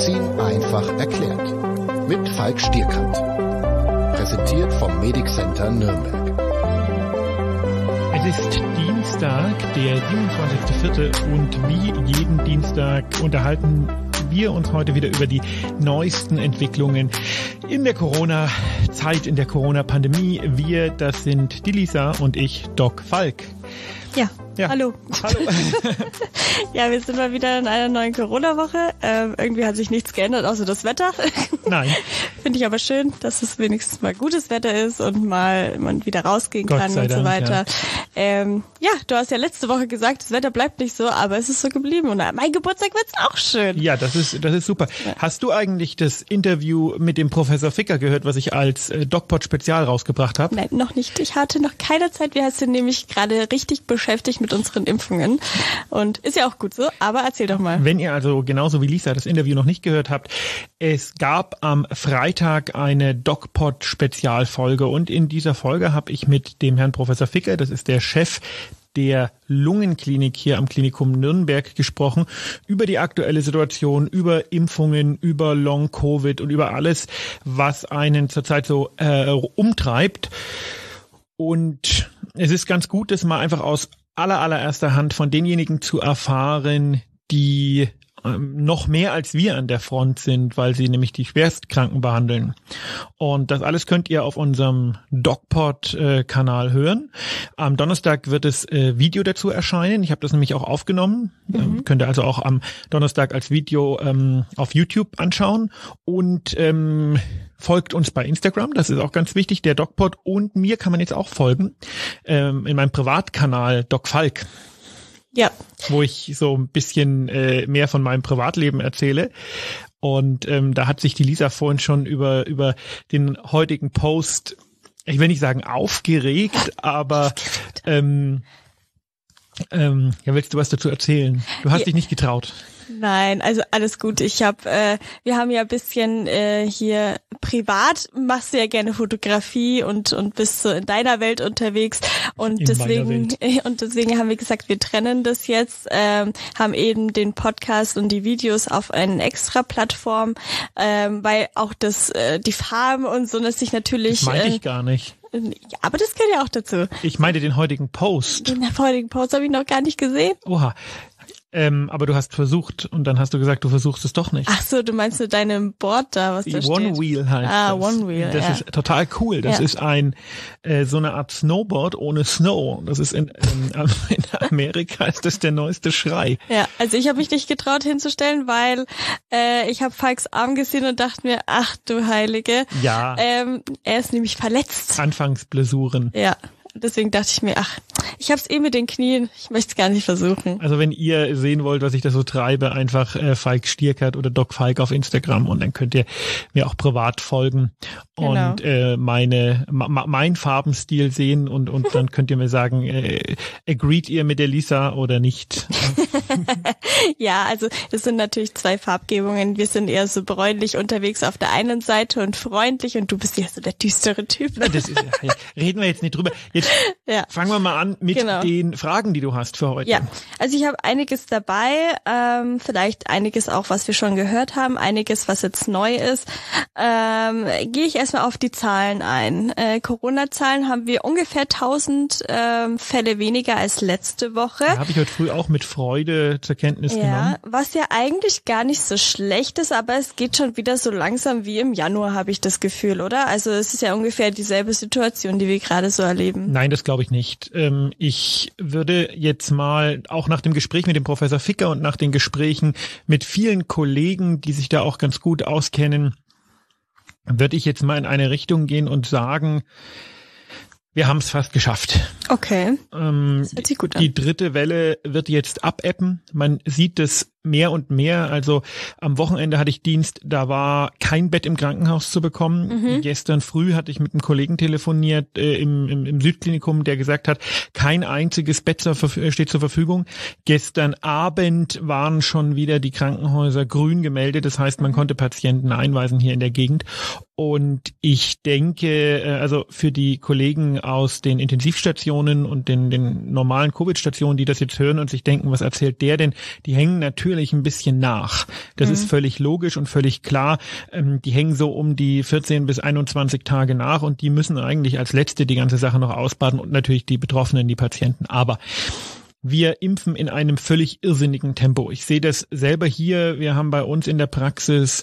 Medizin einfach erklärt. Mit Falk Stierkant. Präsentiert vom Medic Center Nürnberg. Es ist Dienstag, der 27.04. und wie jeden Dienstag unterhalten wir uns heute wieder über die neuesten Entwicklungen in der Corona-Zeit, in der Corona-Pandemie. Wir, das sind die Lisa und ich, Doc Falk. Ja, ja. hallo. Hallo. ja, wir sind mal wieder in einer neuen Corona-Woche. Ähm, irgendwie hat sich nichts geändert, außer das Wetter. Nein. Finde ich aber schön, dass es wenigstens mal gutes Wetter ist und mal man wieder rausgehen Gott kann und so Dank, weiter. ja. Ähm, ja, du hast ja letzte Woche gesagt, das Wetter bleibt nicht so, aber es ist so geblieben. Und mein Geburtstag wird's auch schön. Ja, das ist, das ist super. Hast du eigentlich das Interview mit dem Professor Ficker gehört, was ich als äh, DocPod Spezial rausgebracht habe? Nein, noch nicht. Ich hatte noch keine Zeit. Wir sind nämlich gerade richtig beschäftigt mit unseren Impfungen. Und ist ja auch gut so, aber erzähl doch mal. Wenn ihr also genauso wie Lisa das Interview noch nicht gehört habt, es gab am Freitag eine DocPod Spezialfolge und in dieser Folge habe ich mit dem Herrn Professor Ficker, das ist der Chef der Lungenklinik hier am Klinikum Nürnberg gesprochen, über die aktuelle Situation, über Impfungen, über Long-Covid und über alles, was einen zurzeit so äh, umtreibt. Und es ist ganz gut, das mal einfach aus aller, allererster Hand von denjenigen zu erfahren, die ähm, noch mehr als wir an der Front sind, weil sie nämlich die Schwerstkranken behandeln. Und das alles könnt ihr auf unserem DocPod-Kanal hören. Am Donnerstag wird es äh, Video dazu erscheinen. Ich habe das nämlich auch aufgenommen. Ähm, könnt ihr also auch am Donnerstag als Video ähm, auf YouTube anschauen. Und ähm, folgt uns bei Instagram, das ist auch ganz wichtig, der DocPod. Und mir kann man jetzt auch folgen ähm, in meinem Privatkanal Doc Falk Ja, wo ich so ein bisschen äh, mehr von meinem Privatleben erzähle. Und ähm, da hat sich die Lisa vorhin schon über, über den heutigen Post, ich will nicht sagen aufgeregt, aber ähm, ähm, ja, willst du was dazu erzählen? Du hast Ja. dich nicht getraut. Nein, also alles gut. Ich habe, äh, wir haben ja ein bisschen äh, hier privat machst du ja gerne Fotografie und und bist so in deiner Welt unterwegs und In deswegen und deswegen haben wir gesagt, wir trennen das jetzt, ähm, haben eben den Podcast und die Videos auf eine extra Plattform, ähm, weil auch das äh, die Farben und so das sich natürlich, Das meinte äh, ich gar nicht. ja, aber das gehört ja auch dazu. Ich meinte den heutigen Post. Den heutigen Post habe ich noch gar nicht gesehen. Oha. Ähm, aber du hast versucht und dann hast du gesagt, du versuchst es doch nicht. Ach so, du meinst mit deinem Board da, was da Die One steht? Wheel heißt Ah, das. One Wheel, Das ja. ist total cool. Das Ja. ist ein äh, so eine Art Snowboard ohne Snow. Das ist in, in, in Amerika ist das der neueste Schrei. Ja, also ich habe mich nicht getraut hinzustellen, weil äh, ich habe Falks Arm gesehen und dachte mir, ach du Heilige, Ja, ähm, er ist nämlich verletzt. Anfangsblessuren. Ja, deswegen dachte ich mir, ach, ich hab's eh mit den Knien, ich möchte es gar nicht versuchen. Also wenn ihr sehen wollt, was ich da so treibe, einfach äh, Falk Stierkert oder Doc Falk auf Instagram und dann könnt ihr mir auch privat folgen Genau. und äh, meine ma, mein Farbenstil sehen und und dann könnt ihr mir sagen, äh, agreed ihr mit der Lisa oder nicht? Ja, also das sind natürlich zwei Farbgebungen. Wir sind eher so bräunlich unterwegs auf der einen Seite und freundlich und du bist ja so der düstere Typ. Na, das ist, ja, reden wir jetzt nicht drüber. Jetzt Ja. fangen wir mal an mit Genau. den Fragen, die du hast für heute. Ja, also ich habe einiges dabei, ähm, vielleicht einiges auch, was wir schon gehört haben, einiges, was jetzt neu ist. Ähm, Gehe ich erstmal auf die Zahlen ein. Äh, Corona-Zahlen haben wir ungefähr 1000 ähm, Fälle weniger als letzte Woche. Habe ich heute früh auch mit Freude zur Kenntnis Ja, genommen. was ja eigentlich gar nicht so schlecht ist, aber es geht schon wieder so langsam wie im Januar, habe ich das Gefühl, oder? Also es ist ja ungefähr dieselbe Situation, die wir gerade so erleben. Nein, das glaube ich nicht. Ähm, ich würde jetzt mal, auch nach dem Gespräch mit dem Professor Ficker und nach den Gesprächen mit vielen Kollegen, die sich da auch ganz gut auskennen, würde ich jetzt mal in eine Richtung gehen und sagen, wir haben es fast geschafft. Okay, Ähm, das hört sich gut an. die dritte Welle wird jetzt abebben. Man sieht es mehr und mehr. Also am Wochenende hatte ich Dienst, da war kein Bett im Krankenhaus zu bekommen. Mhm. Gestern früh hatte ich mit einem Kollegen telefoniert äh, im, im, im Südklinikum, der gesagt hat, kein einziges Bett zur, äh, steht zur Verfügung. Gestern Abend waren schon wieder die Krankenhäuser grün gemeldet. Das heißt, man konnte Patienten einweisen hier in der Gegend. Und ich denke, äh, also für die Kollegen aus den Intensivstationen, Intensivstationen und den, den normalen Covid-Stationen, die das jetzt hören und sich denken, was erzählt der denn? Die hängen natürlich ein bisschen nach. Das mhm. ist völlig logisch und völlig klar. Ähm, die hängen so um die 14 bis 21 Tage nach und die müssen eigentlich als letzte die ganze Sache noch ausbaden und natürlich die Betroffenen, die Patienten. Aber wir impfen in einem völlig irrsinnigen Tempo. Ich sehe das selber hier. Wir haben bei uns in der Praxis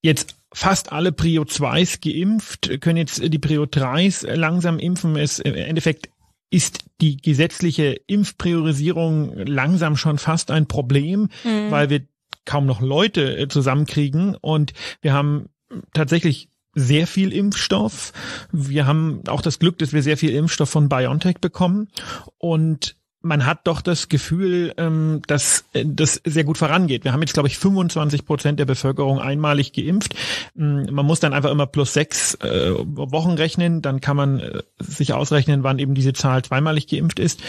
jetzt fast alle Prio 2s geimpft, können jetzt die Prio 3s langsam impfen. Es im Endeffekt ist die gesetzliche Impfpriorisierung langsam schon fast ein Problem, mhm. weil wir kaum noch Leute äh, zusammenkriegen und wir haben tatsächlich sehr viel Impfstoff. Wir haben auch das Glück, dass wir sehr viel Impfstoff von BioNTech bekommen und man hat doch das Gefühl, ähm, dass äh, das sehr gut vorangeht. Wir haben jetzt, glaube ich, 25 Prozent der Bevölkerung einmalig geimpft. Mm, man muss dann einfach immer plus sechs äh, Wochen rechnen, dann kann man äh, sich ausrechnen, wann eben diese Zahl zweimalig geimpft ist.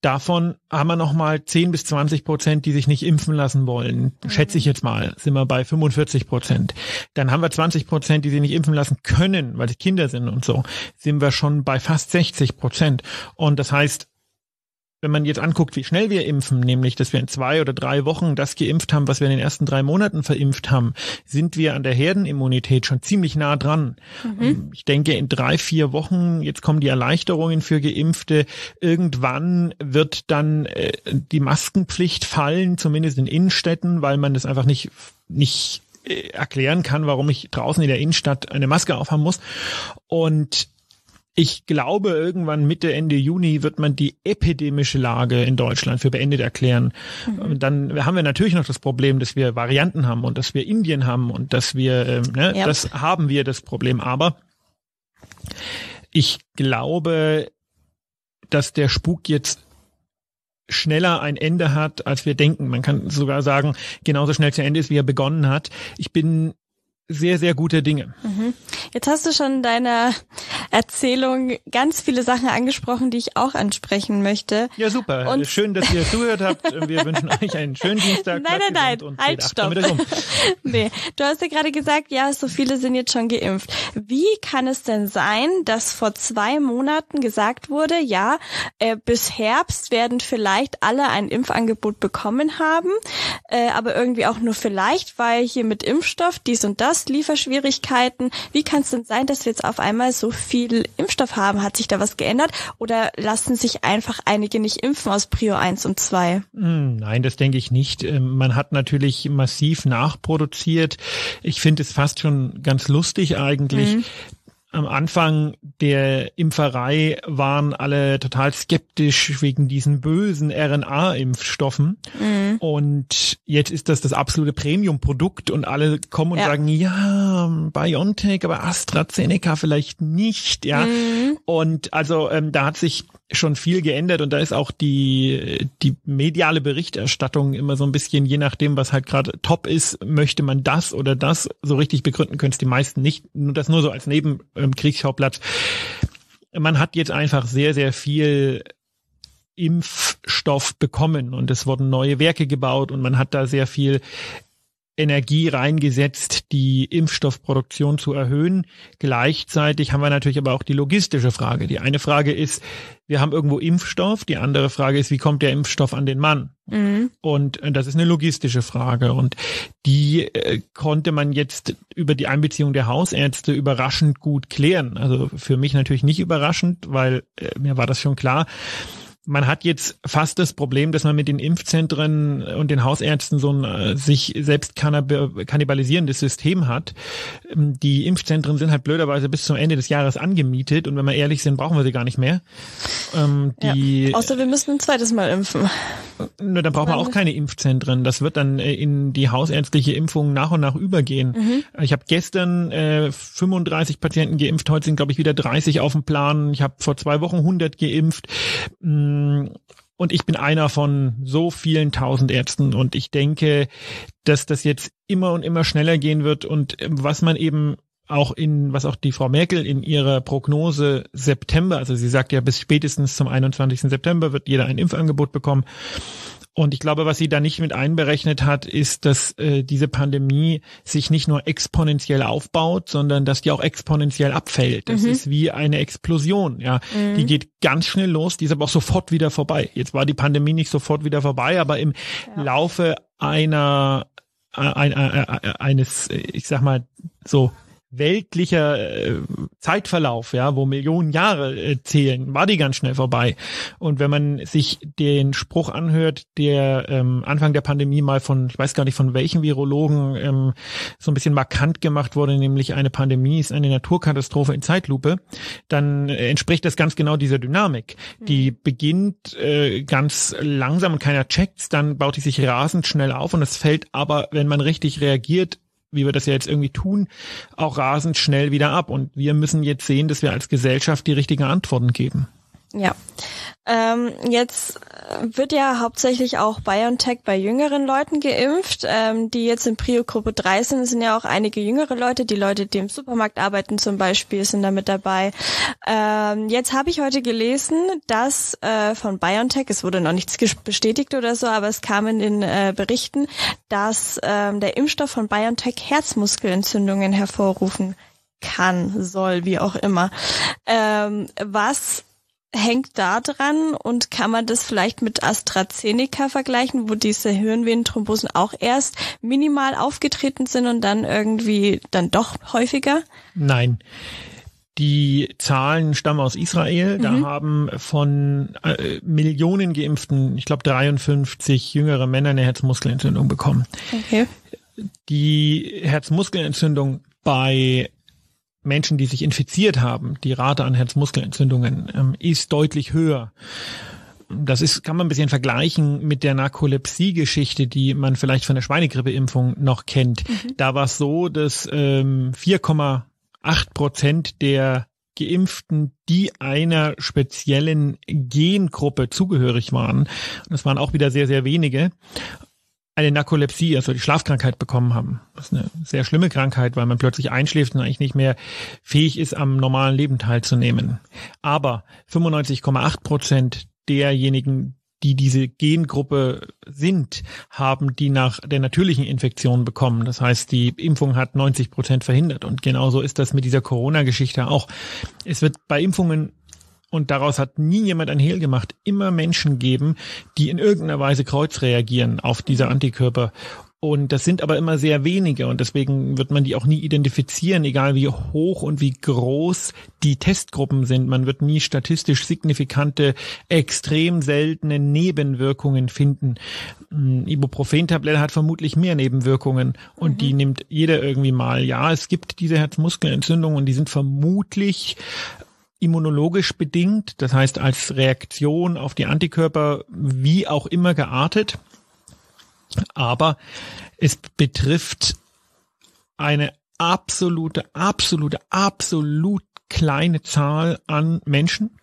Davon haben wir noch mal 10 bis 20 Prozent, die sich nicht impfen lassen wollen. Schätze ich jetzt mal, sind wir bei 45 Prozent. Dann haben wir 20 Prozent, die sich nicht impfen lassen können, weil sie Kinder sind und so. Sind wir schon bei fast 60 Prozent. Und das heißt, wenn man jetzt anguckt, wie schnell wir impfen, nämlich, dass wir in zwei oder drei Wochen das geimpft haben, was wir in den ersten drei Monaten verimpft haben, sind wir an der Herdenimmunität schon ziemlich nah dran. Mhm. Ich denke, in drei, vier Wochen, jetzt kommen die Erleichterungen für Geimpfte, irgendwann wird dann äh, die Maskenpflicht fallen, zumindest in Innenstädten, weil man das einfach nicht, nicht äh, erklären kann, warum ich draußen in der Innenstadt eine Maske aufhaben muss. Und ich glaube, irgendwann Mitte, Ende Juni wird man die epidemische Lage in Deutschland für beendet erklären. Mhm. Dann haben wir natürlich noch das Problem, dass wir Varianten haben und dass wir Indien haben und dass wir, ähm, ne, ja. das haben wir das Problem. Aber ich glaube, dass der Spuk jetzt schneller ein Ende hat, als wir denken. Man kann sogar sagen, genauso schnell zu Ende ist, wie er begonnen hat. Ich bin sehr, sehr gute Dinge. Mhm. Jetzt hast du schon in deiner Erzählung ganz viele Sachen angesprochen, die ich auch ansprechen möchte. Ja, super. Und Schön, dass ihr zugehört habt. Wir wünschen euch einen schönen Dienstag. Nein, nein, nein, halt, stopp. Um. nee, du hast ja gerade gesagt, ja, so viele sind jetzt schon geimpft. Wie kann es denn sein, dass vor zwei Monaten gesagt wurde, ja, äh, bis Herbst werden vielleicht alle ein Impfangebot bekommen haben, äh, aber irgendwie auch nur vielleicht, weil hier mit Impfstoff dies und das hast Lieferschwierigkeiten. Wie kann es denn sein, dass wir jetzt auf einmal so viel Impfstoff haben? Hat sich da was geändert? Oder lassen sich einfach einige nicht impfen aus Prio 1 und 2? Hm, nein, das denke ich nicht. Ähm, man hat natürlich massiv nachproduziert. Ich finde es fast schon ganz lustig eigentlich, mhm am Anfang der Impferei waren alle total skeptisch wegen diesen bösen RNA-Impfstoffen. Mhm. Und jetzt ist das das absolute Premium-Produkt und alle kommen und ja. sagen, ja, BioNTech, aber AstraZeneca vielleicht nicht, ja. Mhm. Und also ähm, da hat sich schon viel geändert und da ist auch die, die mediale Berichterstattung immer so ein bisschen, je nachdem, was halt gerade top ist, möchte man das oder das so richtig begründen, können es die meisten nicht. Nur das nur so als Nebenkriegsschauplatz. Ähm, man hat jetzt einfach sehr, sehr viel Impfstoff bekommen und es wurden neue Werke gebaut und man hat da sehr viel Energie reingesetzt, die Impfstoffproduktion zu erhöhen. Gleichzeitig haben wir natürlich aber auch die logistische Frage. Die eine Frage ist, wir haben irgendwo Impfstoff. Die andere Frage ist, wie kommt der Impfstoff an den Mann? Mhm. Und äh, das ist eine logistische Frage. Und die äh, konnte man jetzt über die Einbeziehung der Hausärzte überraschend gut klären. Also für mich natürlich nicht überraschend, weil äh, mir war das schon klar man hat jetzt fast das Problem, dass man mit den Impfzentren und den Hausärzten so ein äh, sich selbst kannibalisierendes System hat. Ähm, die Impfzentren sind halt blöderweise bis zum Ende des Jahres angemietet und wenn wir ehrlich sind, brauchen wir sie gar nicht mehr. Ähm, die, ja. Außer wir müssen ein zweites Mal impfen. Ne, dann brauchen wir auch keine Impfzentren. Das wird dann äh, in die hausärztliche Impfung nach und nach übergehen. Mhm. Ich habe gestern äh, 35 Patienten geimpft, heute sind glaube ich wieder 30 auf dem Plan. Ich habe vor zwei Wochen 100 geimpft. Mm, und ich bin einer von so vielen tausend Ärzten und ich denke, dass das jetzt immer und immer schneller gehen wird und was man eben auch in, was auch die Frau Merkel in ihrer Prognose September, also sie sagt ja bis spätestens zum 21. September wird jeder ein Impfangebot bekommen. Und ich glaube, was sie da nicht mit einberechnet hat, ist, dass äh, diese Pandemie sich nicht nur exponentiell aufbaut, sondern dass die auch exponentiell abfällt. Das mhm. ist wie eine Explosion. Ja, mhm. die geht ganz schnell los, die ist aber auch sofort wieder vorbei. Jetzt war die Pandemie nicht sofort wieder vorbei, aber im ja. Laufe einer äh, ein, ein, ein, eines, ich sag mal so weltlicher äh, Zeitverlauf, ja, wo Millionen Jahre äh, zählen, war die ganz schnell vorbei. Und wenn man sich den Spruch anhört, der ähm, Anfang der Pandemie mal von, ich weiß gar nicht von welchen Virologen ähm, so ein bisschen markant gemacht wurde, nämlich eine Pandemie ist eine Naturkatastrophe in Zeitlupe, dann äh, entspricht das ganz genau dieser Dynamik. Die mhm. beginnt äh, ganz langsam und keiner checkt's, dann baut die sich rasend schnell auf und es fällt aber, wenn man richtig reagiert, wie wir das ja jetzt irgendwie tun, auch rasend schnell wieder ab. Und wir müssen jetzt sehen, dass wir als Gesellschaft die richtigen Antworten geben. Ja. Ähm, jetzt wird ja hauptsächlich auch BioNTech bei jüngeren Leuten geimpft, ähm, die jetzt in Prio-Gruppe 3 sind. Sind ja auch einige jüngere Leute. Die Leute, die im Supermarkt arbeiten zum Beispiel, sind da mit dabei. Ähm, jetzt habe ich heute gelesen, dass äh, von BioNTech, es wurde noch nichts bestätigt oder so, aber es kam in den äh, Berichten, dass ähm, der Impfstoff von BioNTech Herzmuskelentzündungen hervorrufen kann, soll, wie auch immer. Ähm, was hängt da dran und kann man das vielleicht mit AstraZeneca vergleichen, wo diese Hirnvenenthrombosen auch erst minimal aufgetreten sind und dann irgendwie dann doch häufiger? Nein. Die Zahlen stammen aus Israel. Da mhm. haben von äh, Millionen Geimpften, ich glaube 53 jüngere Männer eine Herzmuskelentzündung bekommen. Okay. Die Herzmuskelentzündung bei Menschen, die sich infiziert haben, die Rate an Herzmuskelentzündungen ähm, ist deutlich höher. Das ist, kann man ein bisschen vergleichen mit der Narkolepsie-Geschichte, die man vielleicht von der Schweinegrippeimpfung noch kennt. Mhm. Da war es so, dass ähm, 4,8 Prozent der Geimpften, die einer speziellen Gengruppe zugehörig waren, das waren auch wieder sehr, sehr wenige, eine Narkolepsie, also die Schlafkrankheit bekommen haben. Das ist eine sehr schlimme Krankheit, weil man plötzlich einschläft und eigentlich nicht mehr fähig ist, am normalen Leben teilzunehmen. Aber 95,8 Prozent derjenigen, die diese Gengruppe sind, haben die nach der natürlichen Infektion bekommen. Das heißt, die Impfung hat 90 Prozent verhindert. Und genauso ist das mit dieser Corona-Geschichte auch. Es wird bei Impfungen und daraus hat nie jemand ein Hehl gemacht, immer Menschen geben, die in irgendeiner Weise kreuzreagieren auf diese Antikörper. Und das sind aber immer sehr wenige und deswegen wird man die auch nie identifizieren, egal wie hoch und wie groß die Testgruppen sind. Man wird nie statistisch signifikante, extrem seltene Nebenwirkungen finden. Ibuprofen-Tablette hat vermutlich mehr Nebenwirkungen und mhm. die nimmt jeder irgendwie mal. Ja, es gibt diese Herzmuskelentzündungen und die sind vermutlich immunologisch bedingt, das heißt als Reaktion auf die Antikörper wie auch immer geartet. Aber es betrifft eine absolute, absolute, absolut kleine Zahl an Menschen,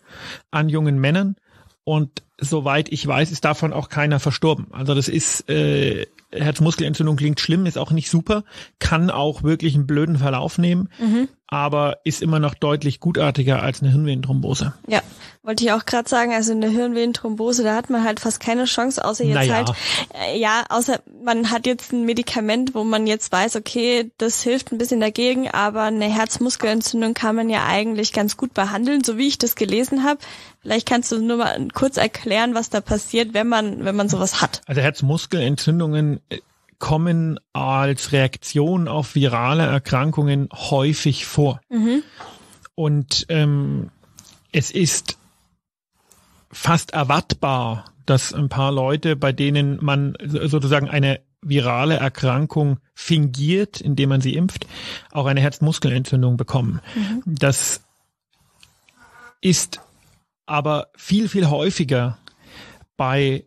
an jungen Männern. Und soweit ich weiß, ist davon auch keiner verstorben. Also das ist äh, Herzmuskelentzündung klingt schlimm, ist auch nicht super, kann auch wirklich einen blöden Verlauf nehmen, mhm. aber ist immer noch deutlich gutartiger als eine Hirnvenenthrombose. Ja, wollte ich auch gerade sagen, also eine Hirnvenenthrombose, da hat man halt fast keine Chance, außer jetzt naja. halt, äh, ja, außer man hat jetzt ein Medikament, wo man jetzt weiß, okay, das hilft ein bisschen dagegen, aber eine Herzmuskelentzündung kann man ja eigentlich ganz gut behandeln, so wie ich das gelesen habe. Vielleicht kannst du nur mal kurz erklären, was da passiert, wenn man, wenn man sowas hat. Also Herzmuskelentzündungen äh, kommen als Reaktion auf virale Erkrankungen häufig vor. Mhm. Und ähm, es ist fast erwartbar, dass ein paar Leute, bei denen man sozusagen eine virale Erkrankung fingiert, indem man sie impft, auch eine Herzmuskelentzündung bekommen. Mhm. Das ist aber viel, viel häufiger bei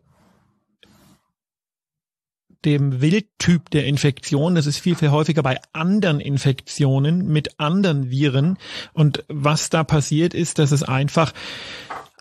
dem Wildtyp der Infektion. Das ist viel, viel häufiger bei anderen Infektionen mit anderen Viren. Und was da passiert ist, dass es einfach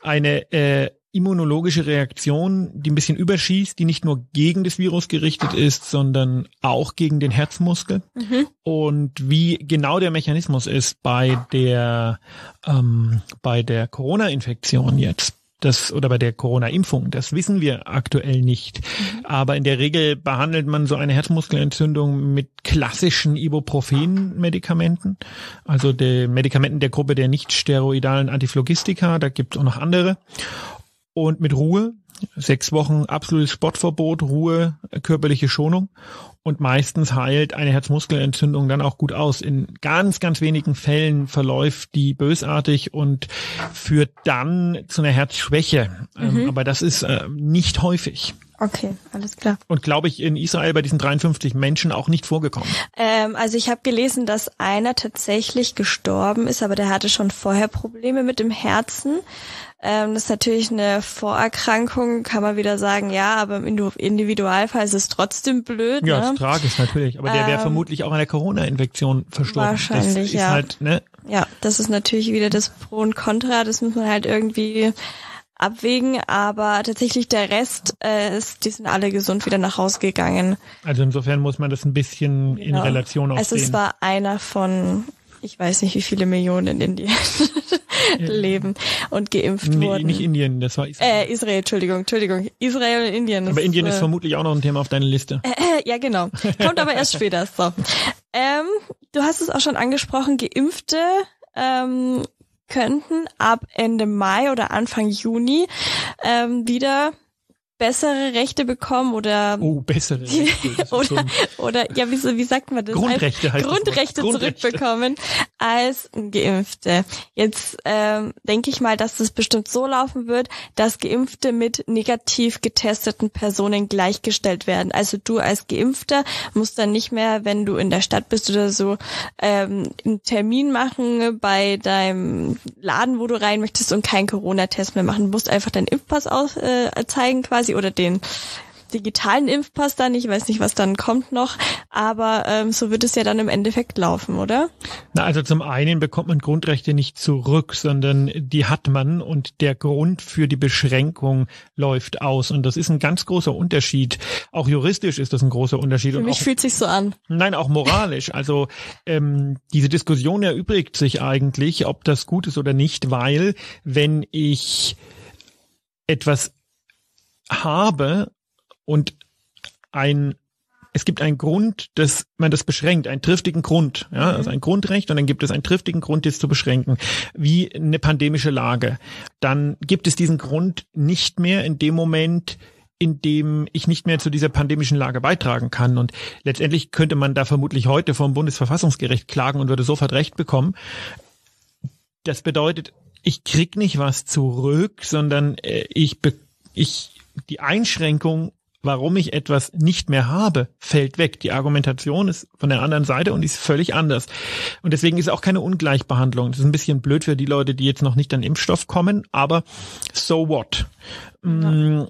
eine äh, immunologische Reaktion, die ein bisschen überschießt, die nicht nur gegen das Virus gerichtet ist, sondern auch gegen den Herzmuskel. Mhm. Und wie genau der Mechanismus ist bei der ähm, bei der Corona-Infektion jetzt, das oder bei der Corona-Impfung. Das wissen wir aktuell nicht. Mhm. Aber in der Regel behandelt man so eine Herzmuskelentzündung mit klassischen Ibuprofen-Medikamenten, also den Medikamenten der Gruppe der nicht steroidalen Antiphlogistika. Da gibt es auch noch andere. Und mit Ruhe, sechs Wochen absolutes Sportverbot, Ruhe, körperliche Schonung und meistens heilt eine Herzmuskelentzündung dann auch gut aus. In ganz, ganz wenigen Fällen verläuft die bösartig und führt dann zu einer Herzschwäche. Ähm, mhm. aber das ist äh, nicht häufig. Okay, alles klar. Und glaube ich in Israel bei diesen 53 Menschen auch nicht vorgekommen. Ähm, also ich habe gelesen, dass einer tatsächlich gestorben ist, aber der hatte schon vorher Probleme mit dem Herzen. Ähm, das ist natürlich eine Vorerkrankung, kann man wieder sagen, ja, aber im Individualfall ist es trotzdem blöd. Ja, ne? ist tragisch natürlich. Aber der wäre ähm, vermutlich auch an der Corona-Infektion verstorben. Wahrscheinlich, das ist ja. Halt, ne? Ja, das ist natürlich wieder das Pro und Contra. Das muss man halt irgendwie abwägen, aber tatsächlich der Rest äh, ist, die sind alle gesund wieder nach Hause gegangen. Also insofern muss man das ein bisschen genau. in Relation aufsehen. Also es war einer von ich weiß nicht, wie viele Millionen in Indien leben und geimpft nee, wurden. Nicht Indien, das war Israel. Äh, Israel, Entschuldigung, Entschuldigung. Israel und Indien. Aber Indien ist äh, vermutlich auch noch ein Thema auf deiner Liste. Äh, ja, genau. Kommt aber erst später. So. Ähm, du hast es auch schon angesprochen, Geimpfte ähm, könnten ab Ende Mai oder Anfang Juni ähm, wieder bessere Rechte bekommen oder oh bessere Rechte oder oder ja wie, wie sagt man das? Grundrechte Grundrechte, Grundrechte. zurückbekommen als Geimpfte. Jetzt ähm, denke ich mal dass das bestimmt so laufen wird dass Geimpfte mit negativ getesteten Personen gleichgestellt werden. Also du als Geimpfter musst dann nicht mehr wenn du in der Stadt bist oder so ähm, einen Termin machen bei deinem Laden wo du rein möchtest und keinen Corona-Test mehr machen. Du musst einfach deinen Impfpass aus, äh, zeigen quasi quasi oder den digitalen Impfpass dann. Ich weiß nicht, was dann kommt noch, aber ähm, so wird es ja dann im Endeffekt laufen, oder? Na, also zum einen bekommt man Grundrechte nicht zurück, sondern die hat man und der Grund für die Beschränkung läuft aus. Und das ist ein ganz großer Unterschied. Auch juristisch ist das ein großer Unterschied. Für mich auch, fühlt sich so an. Nein, auch moralisch. Also ähm, diese Diskussion erübrigt sich eigentlich, ob das gut ist oder nicht, weil wenn ich etwas habe und ein es gibt einen Grund, dass man das beschränkt, einen triftigen Grund, ja, mhm. also ein Grundrecht und dann gibt es einen triftigen Grund, das zu beschränken, wie eine pandemische Lage. Dann gibt es diesen Grund nicht mehr in dem Moment, in dem ich nicht mehr zu dieser pandemischen Lage beitragen kann. Und letztendlich könnte man da vermutlich heute vom Bundesverfassungsgericht klagen und würde sofort Recht bekommen. Das bedeutet, ich krieg nicht was zurück, sondern äh, ich, ich die Einschränkung, warum ich etwas nicht mehr habe, fällt weg. Die Argumentation ist von der anderen Seite und ist völlig anders. Und deswegen ist auch keine Ungleichbehandlung. Das ist ein bisschen blöd für die Leute, die jetzt noch nicht an Impfstoff kommen, aber so what? Ja. Mm,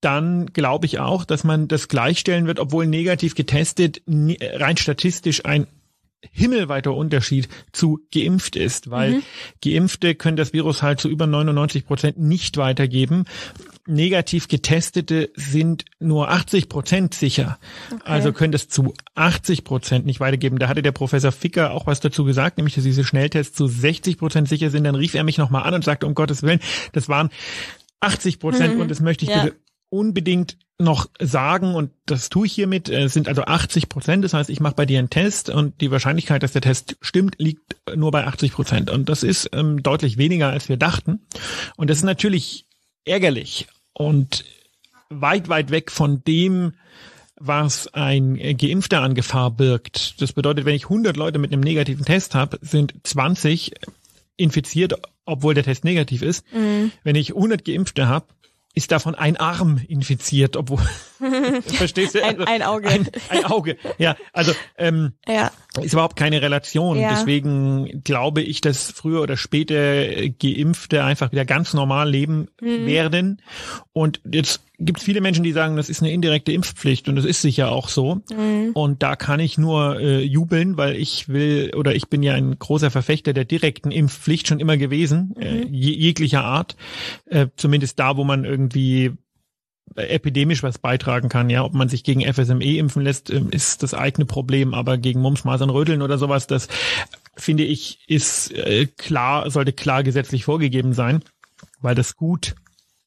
dann glaube ich auch, dass man das gleichstellen wird, obwohl negativ getestet rein statistisch ein himmelweiter Unterschied zu geimpft ist, weil mhm. Geimpfte können das Virus halt zu über 99 Prozent nicht weitergeben. Negativ getestete sind nur 80 Prozent sicher. Okay. Also können das zu 80 Prozent nicht weitergeben. Da hatte der Professor Ficker auch was dazu gesagt, nämlich dass diese Schnelltests zu 60 Prozent sicher sind. Dann rief er mich nochmal an und sagte, um Gottes Willen, das waren 80 Prozent mhm. und das möchte ich ja. bitte unbedingt noch sagen, und das tue ich hiermit, es sind also 80 Prozent. Das heißt, ich mache bei dir einen Test und die Wahrscheinlichkeit, dass der Test stimmt, liegt nur bei 80 Prozent. Und das ist ähm, deutlich weniger, als wir dachten. Und das ist natürlich ärgerlich und weit, weit weg von dem, was ein Geimpfter an Gefahr birgt. Das bedeutet, wenn ich 100 Leute mit einem negativen Test habe, sind 20 infiziert, obwohl der Test negativ ist. Mhm. Wenn ich 100 Geimpfte habe, ist davon ein Arm infiziert, obwohl verstehst du? Also, ein, ein, Auge. Ein, ein, Auge. Ja, also ähm, ja. Ist überhaupt keine Relation. Ja. Deswegen glaube ich, dass früher oder später Geimpfte einfach wieder ganz normal leben mhm. werden. Und jetzt gibt es viele Menschen, die sagen, das ist eine indirekte Impfpflicht und das ist sicher auch so. Mhm. Und da kann ich nur äh, jubeln, weil ich will oder ich bin ja ein großer Verfechter der direkten Impfpflicht schon immer gewesen, äh, mhm. äh, jeglicher Art. Äh, zumindest da, wo man irgendwie epidemisch was beitragen kann. Ja, ob man sich gegen FSME impfen lässt, ähm, ist das eigene Problem, aber gegen Mumps, Masern, Röteln oder sowas, das finde ich ist äh, klar, sollte klar gesetzlich vorgegeben sein. weil das Gut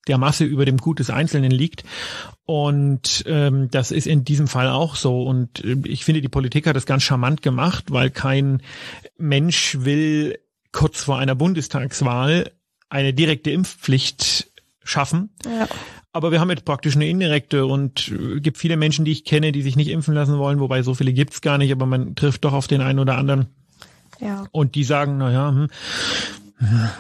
der Masse über dem Gut des Einzelnen liegt. Und ähm, das ist in diesem Fall auch so. Und äh, ich finde, die Politik hat das ganz charmant gemacht, weil kein Mensch will kurz vor einer Bundestagswahl eine direkte Impfpflicht schaffen. Ja. Aber wir haben jetzt praktisch eine indirekte und äh, gibt viele Menschen, die ich kenne, die sich nicht impfen lassen wollen, wobei so viele gibt's gar nicht, aber man trifft doch auf den einen oder anderen. Ja. Und die sagen, na ja, hm,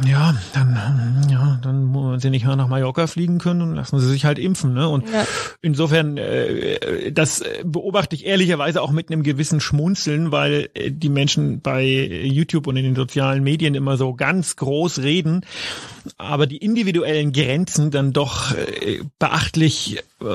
ja, dann, ja, dann wollen sie nicht mehr nach Mallorca fliegen können und lassen sie sich halt impfen. Ne? Und ja. insofern, äh, das beobachte ich ehrlicherweise auch mit einem gewissen Schmunzeln, weil äh, die Menschen bei YouTube und in den sozialen Medien immer so ganz groß reden, aber die individuellen Grenzen dann doch äh, beachtlich äh,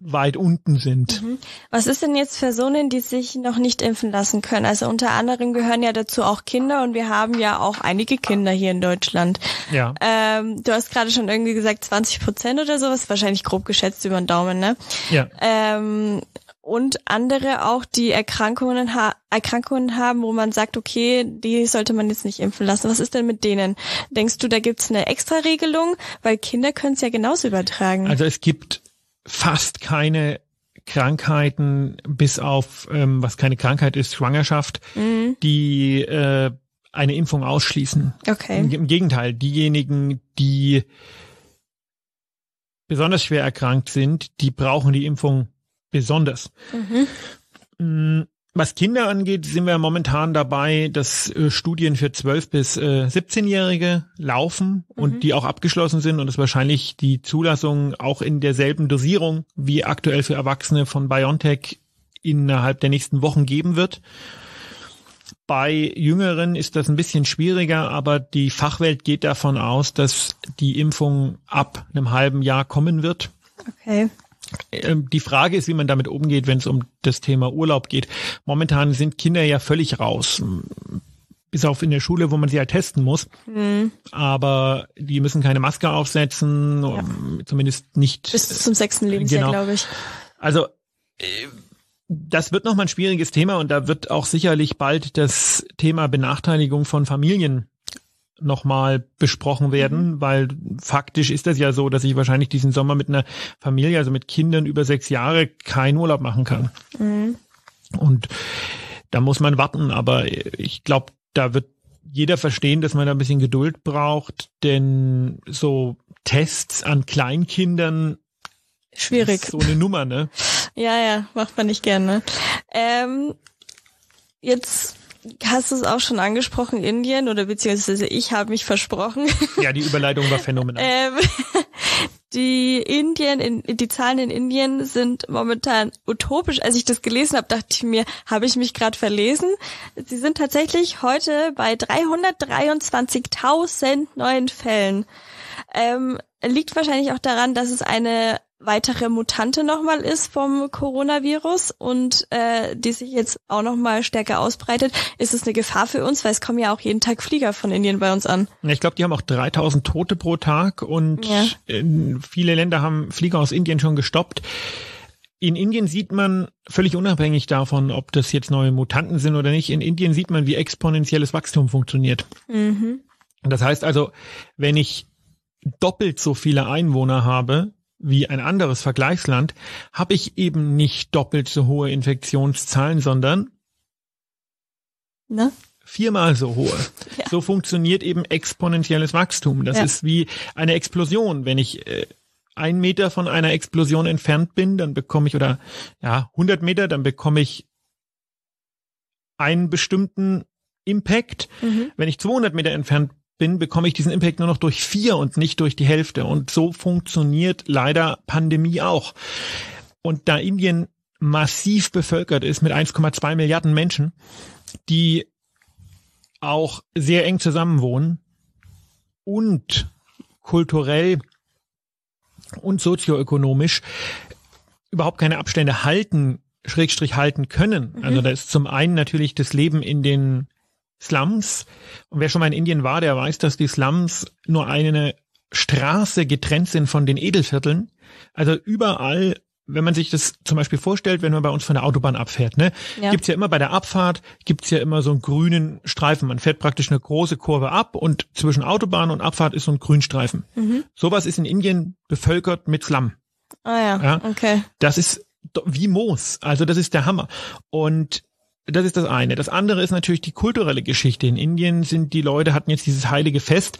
weit unten sind. Mhm. Was ist denn jetzt Personen, die sich noch nicht impfen lassen können? Also unter anderem gehören ja dazu auch Kinder und wir haben ja auch einige Kinder Kinder hier in Deutschland. Ja. Ähm, du hast gerade schon irgendwie gesagt 20 Prozent oder sowas, wahrscheinlich grob geschätzt über den Daumen, ne? Ja. Ähm, und andere auch, die Erkrankungen, ha Erkrankungen haben, wo man sagt, okay, die sollte man jetzt nicht impfen lassen. Was ist denn mit denen? Denkst du, da gibt's eine Extra-Regelung? Weil Kinder können es ja genauso übertragen. Also es gibt fast keine Krankheiten, bis auf, ähm, was keine Krankheit ist, Schwangerschaft, mhm. die äh, eine Impfung ausschließen. Okay. Im, Gegenteil, diejenigen, die besonders schwer erkrankt sind, die brauchen die Impfung besonders. Mhm. Mm, was Kinder angeht, sind wir momentan dabei, dass äh, Studien für 12 bis äh, 17-Jährige laufen mhm. und die auch abgeschlossen sind und es wahrscheinlich die Zulassung auch in derselben Dosierung wie aktuell für Erwachsene von BioNTech innerhalb der nächsten Wochen geben wird. Bei Jüngeren ist das ein bisschen schwieriger, aber die Fachwelt geht davon aus, dass die Impfung ab einem halben Jahr kommen wird. Okay. Ähm, die Frage ist, wie man damit umgeht, wenn es um das Thema Urlaub geht. Momentan sind Kinder ja völlig raus. Bis auf in der Schule, wo man sie halt testen muss. Mhm. Aber die müssen keine Maske aufsetzen, ja. zumindest nicht. Bis zum sechsten Lebensjahr, genau. glaube ich. Also, äh, das wird nochmal ein schwieriges Thema und da wird auch sicherlich bald das Thema Benachteiligung von Familien nochmal besprochen werden, mhm. weil faktisch ist das ja so, dass ich wahrscheinlich diesen Sommer mit einer Familie, also mit Kindern über sechs Jahre, keinen Urlaub machen kann. Mhm. Und da muss man warten, aber ich glaube, da wird jeder verstehen, dass man da ein bisschen Geduld braucht, denn so Tests an Kleinkindern Schwierig. so eine Nummer, ne? Ja, ja, macht man nicht gerne. Ähm, jetzt hast du es auch schon angesprochen, Indien, oder beziehungsweise ich habe mich versprochen. Ja, die Überleitung war phänomenal. ähm, die Indien, in, die Zahlen in Indien sind momentan utopisch. Als ich das gelesen habe, dachte ich mir, habe ich mich gerade verlesen? Sie sind tatsächlich heute bei 323.000 neuen Fällen. Ähm, liegt wahrscheinlich auch daran, dass es eine weitere Mutante nochmal ist vom Coronavirus und äh, die sich jetzt auch nochmal stärker ausbreitet, ist es eine Gefahr für uns, weil es kommen ja auch jeden Tag Flieger von Indien bei uns an. Ich glaube, die haben auch 3000 Tote pro Tag und ja. viele Länder haben Flieger aus Indien schon gestoppt. In Indien sieht man, völlig unabhängig davon, ob das jetzt neue Mutanten sind oder nicht, in Indien sieht man, wie exponentielles Wachstum funktioniert. Mhm. Das heißt also, wenn ich doppelt so viele Einwohner habe, wie ein anderes Vergleichsland, habe ich eben nicht doppelt so hohe Infektionszahlen, sondern ne? viermal so hohe. Ja. So funktioniert eben exponentielles Wachstum. Das ja. ist wie eine Explosion. Wenn ich äh, ein Meter von einer Explosion entfernt bin, dann bekomme ich, oder ja, 100 Meter, dann bekomme ich einen bestimmten Impact. Mhm. Wenn ich 200 Meter entfernt bin, bekomme ich diesen Impact nur noch durch vier und nicht durch die Hälfte. Und so funktioniert leider Pandemie auch. Und da Indien massiv bevölkert ist mit 1,2 Milliarden Menschen, die auch sehr eng zusammenwohnen und kulturell und sozioökonomisch überhaupt keine Abstände halten, Schrägstrich halten können. Mhm. Also da ist zum einen natürlich das Leben in den Slums. Und wer schon mal in Indien war, der weiß, dass die Slums nur eine Straße getrennt sind von den Edelvierteln. Also überall wenn man sich das zum Beispiel vorstellt, wenn man bei uns von der Autobahn abfährt, ne, Ja. gibt's ja immer bei der Abfahrt, gibt's ja immer so einen grünen Streifen. Man fährt praktisch eine große Kurve ab und zwischen Autobahn und Abfahrt ist so ein Grünstreifen. Mhm. Sowas ist in Indien bevölkert mit Slum. Ah ja, Ja. okay. Das ist wie Moos. Also das ist der Hammer. Und das ist das eine. Das andere ist natürlich die kulturelle Geschichte. In Indien sind die Leute, hatten jetzt dieses heilige Fest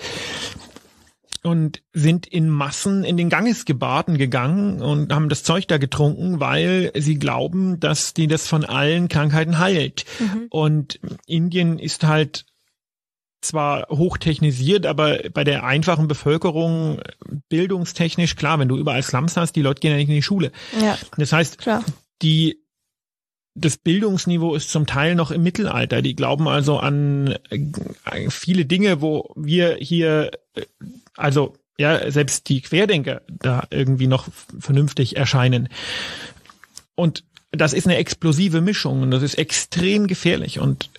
und sind in Massen in den Gangesgebaden gegangen und haben das Zeug da getrunken, weil sie glauben, dass die das von allen Krankheiten heilt. Und Indien ist halt zwar hochtechnisiert, aber bei der einfachen Bevölkerung bildungstechnisch klar, wenn du überall Slums hast, die Leute gehen ja nicht in die Schule. Ja, Das heißt, klar. die das Bildungsniveau ist zum Teil noch im Mittelalter. Die glauben also an äh, viele Dinge, wo wir hier, äh, also ja, selbst die Querdenker da irgendwie noch vernünftig erscheinen. Und das ist eine explosive Mischung und das ist extrem gefährlich. Und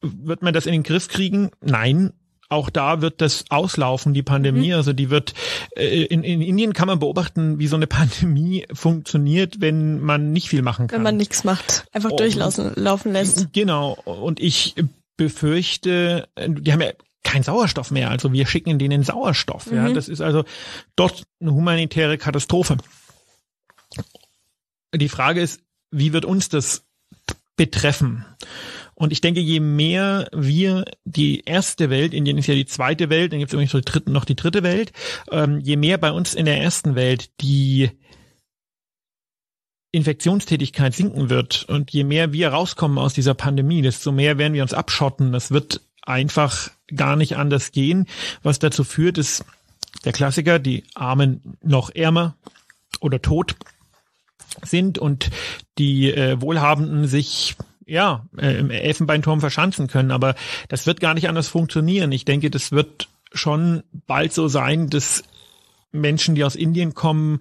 wird man das in den Griff kriegen? Nein. Auch da wird das auslaufen, die Pandemie. Also die wird, äh, in, in Indien kann man beobachten, wie so eine Pandemie funktioniert, wenn man nicht viel machen kann. Wenn man nichts macht, einfach Oh. durchlaufen laufen lässt. Genau. Und ich befürchte, die haben ja keinen Sauerstoff mehr. Also wir schicken denen Sauerstoff. Ja, das ist also dort eine humanitäre Katastrophe. Die Frage ist, wie wird uns das betreffen? Und ich denke, je mehr wir die erste Welt, Indien ist ja die zweite Welt, dann gibt es übrigens so die dritte, noch die dritte Welt, ähm, je mehr bei uns in der ersten Welt die Infektionstätigkeit sinken wird und je mehr wir rauskommen aus dieser Pandemie, desto mehr werden wir uns abschotten. Das wird einfach gar nicht anders gehen, was dazu führt, ist der Klassiker, die Armen noch ärmer oder tot sind und die äh, Wohlhabenden sich ja äh, im Elfenbeinturm verschanzen können. Aber das wird gar nicht anders funktionieren. Ich denke, das wird schon bald so sein, dass Menschen, die aus Indien kommen,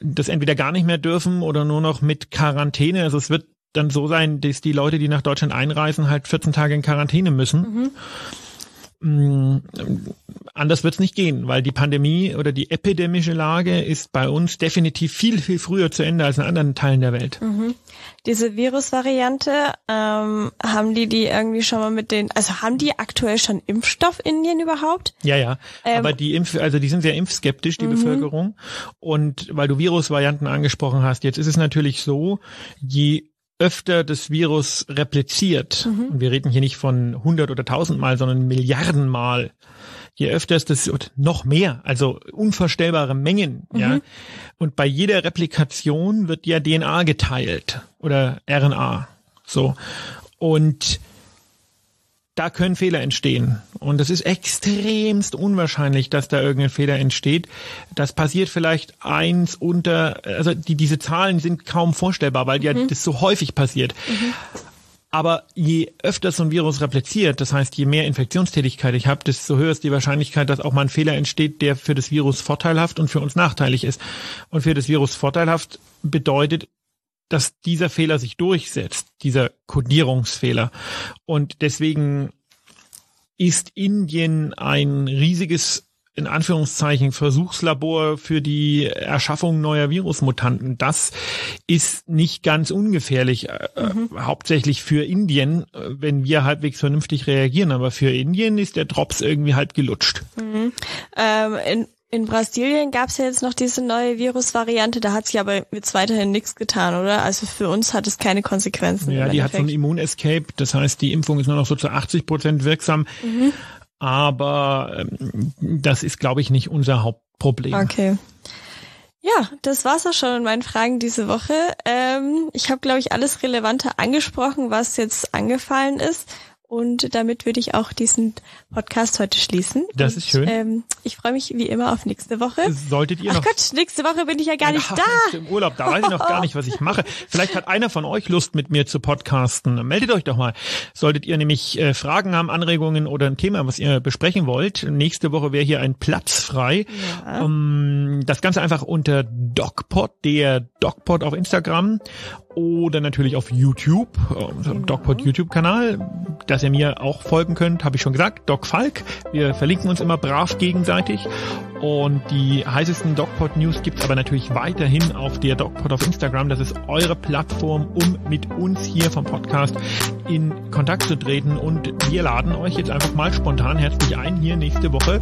das entweder gar nicht mehr dürfen oder nur noch mit Quarantäne. Also es wird dann so sein, dass die Leute, die nach Deutschland einreisen, halt 14 Tage in Quarantäne müssen. Mm, Anders wird es nicht gehen, weil die Pandemie oder die epidemische Lage ist bei uns definitiv viel, viel früher zu Ende als in anderen Teilen der Welt. Diese Virusvariante, ähm, haben die die irgendwie schon mal mit den, also haben die aktuell schon Impfstoff in Indien überhaupt? Ja, ja. Ähm, Aber die Impf, also die sind sehr impfskeptisch, die Bevölkerung. Und weil du Virusvarianten angesprochen hast, jetzt ist es natürlich so, je öfter das Virus repliziert, und wir reden hier nicht von 100 oder 1000 Mal, sondern Milliarden Mal, je öfter ist das und noch mehr, also unvorstellbare Mengen, ja. Und bei jeder Replikation wird ja DNA geteilt oder RNA, so. Und da können Fehler entstehen. Und es ist extremst unwahrscheinlich, dass da irgendein Fehler entsteht. Das passiert vielleicht eins unter, also die, diese Zahlen sind kaum vorstellbar, weil ja das so häufig passiert. Aber je öfter so ein Virus repliziert, das heißt, je mehr Infektionstätigkeit ich habe, desto höher ist die Wahrscheinlichkeit, dass auch mal ein Fehler entsteht, der für das Virus vorteilhaft und für uns nachteilig ist. Und für das Virus vorteilhaft bedeutet, dass dieser Fehler sich durchsetzt, dieser Codierungsfehler. Und deswegen ist Indien ein riesiges, in Anführungszeichen, Versuchslabor für die Erschaffung neuer Virusmutanten. Das ist nicht ganz ungefährlich, äh, hauptsächlich für Indien, äh, wenn wir halbwegs vernünftig reagieren. Aber für Indien ist der Drops irgendwie halb gelutscht. Ähm, in, in Brasilien gab es ja jetzt noch diese neue Virusvariante, da hat sich aber jetzt weiterhin nichts getan, oder? Also für uns hat es keine Konsequenzen. Ja, die hat so ein. Immunescape, das heißt, die Impfung ist nur noch so zu 80 Prozent wirksam. Aber ähm, das ist, glaube ich, nicht unser Hauptproblem. Okay. Ja, das war's auch schon mit meinen Fragen diese Woche. Ähm, ich habe, glaube ich, alles Relevante angesprochen, was jetzt angefallen ist. Und damit würde ich auch diesen Podcast heute schließen. Das Und, ist schön. Ähm, ich freue mich wie immer auf nächste Woche. Solltet ihr Ach noch Gott, nächste Woche bin ich ja gar nicht Ja, da. Im Urlaub, da weiß ich noch gar nicht, was ich mache. Vielleicht hat einer von euch Lust, mit mir zu podcasten. Meldet euch doch mal. Solltet ihr nämlich äh, Fragen haben, Anregungen oder ein Thema, was ihr besprechen wollt. Nächste Woche wäre hier ein Platz frei. Ähm, das Ganze einfach unter DocPod, der DocPod auf Instagram oder natürlich auf YouTube, äh, unserem DocPod YouTube-Kanal, dass ihr mir auch folgen könnt, habe ich schon gesagt. Doc Falk. Wir verlinken uns immer brav gegenseitig. Und die heißesten DocPod News gibt's aber natürlich weiterhin auf der DocPod auf Instagram. Das ist eure Plattform, um mit uns hier vom Podcast in Kontakt zu treten. Und wir laden euch jetzt einfach mal spontan herzlich ein, hier nächste Woche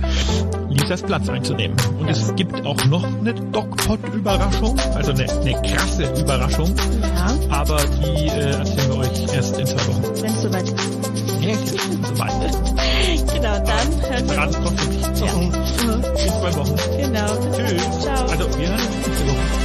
Lisas Platz einzunehmen. Und es gibt auch noch eine DocPod-Überraschung, also eine, eine krasse Überraschung. Ja. Aber die äh, erzählen wir euch erst in zwei Wochen. Wenn es soweit ist. Ja, soweit. genau, dann hören wir uns. Ja in zwei Wochen. Genau. Tschüss. Ciao. Also, wir hören uns nächste Woche.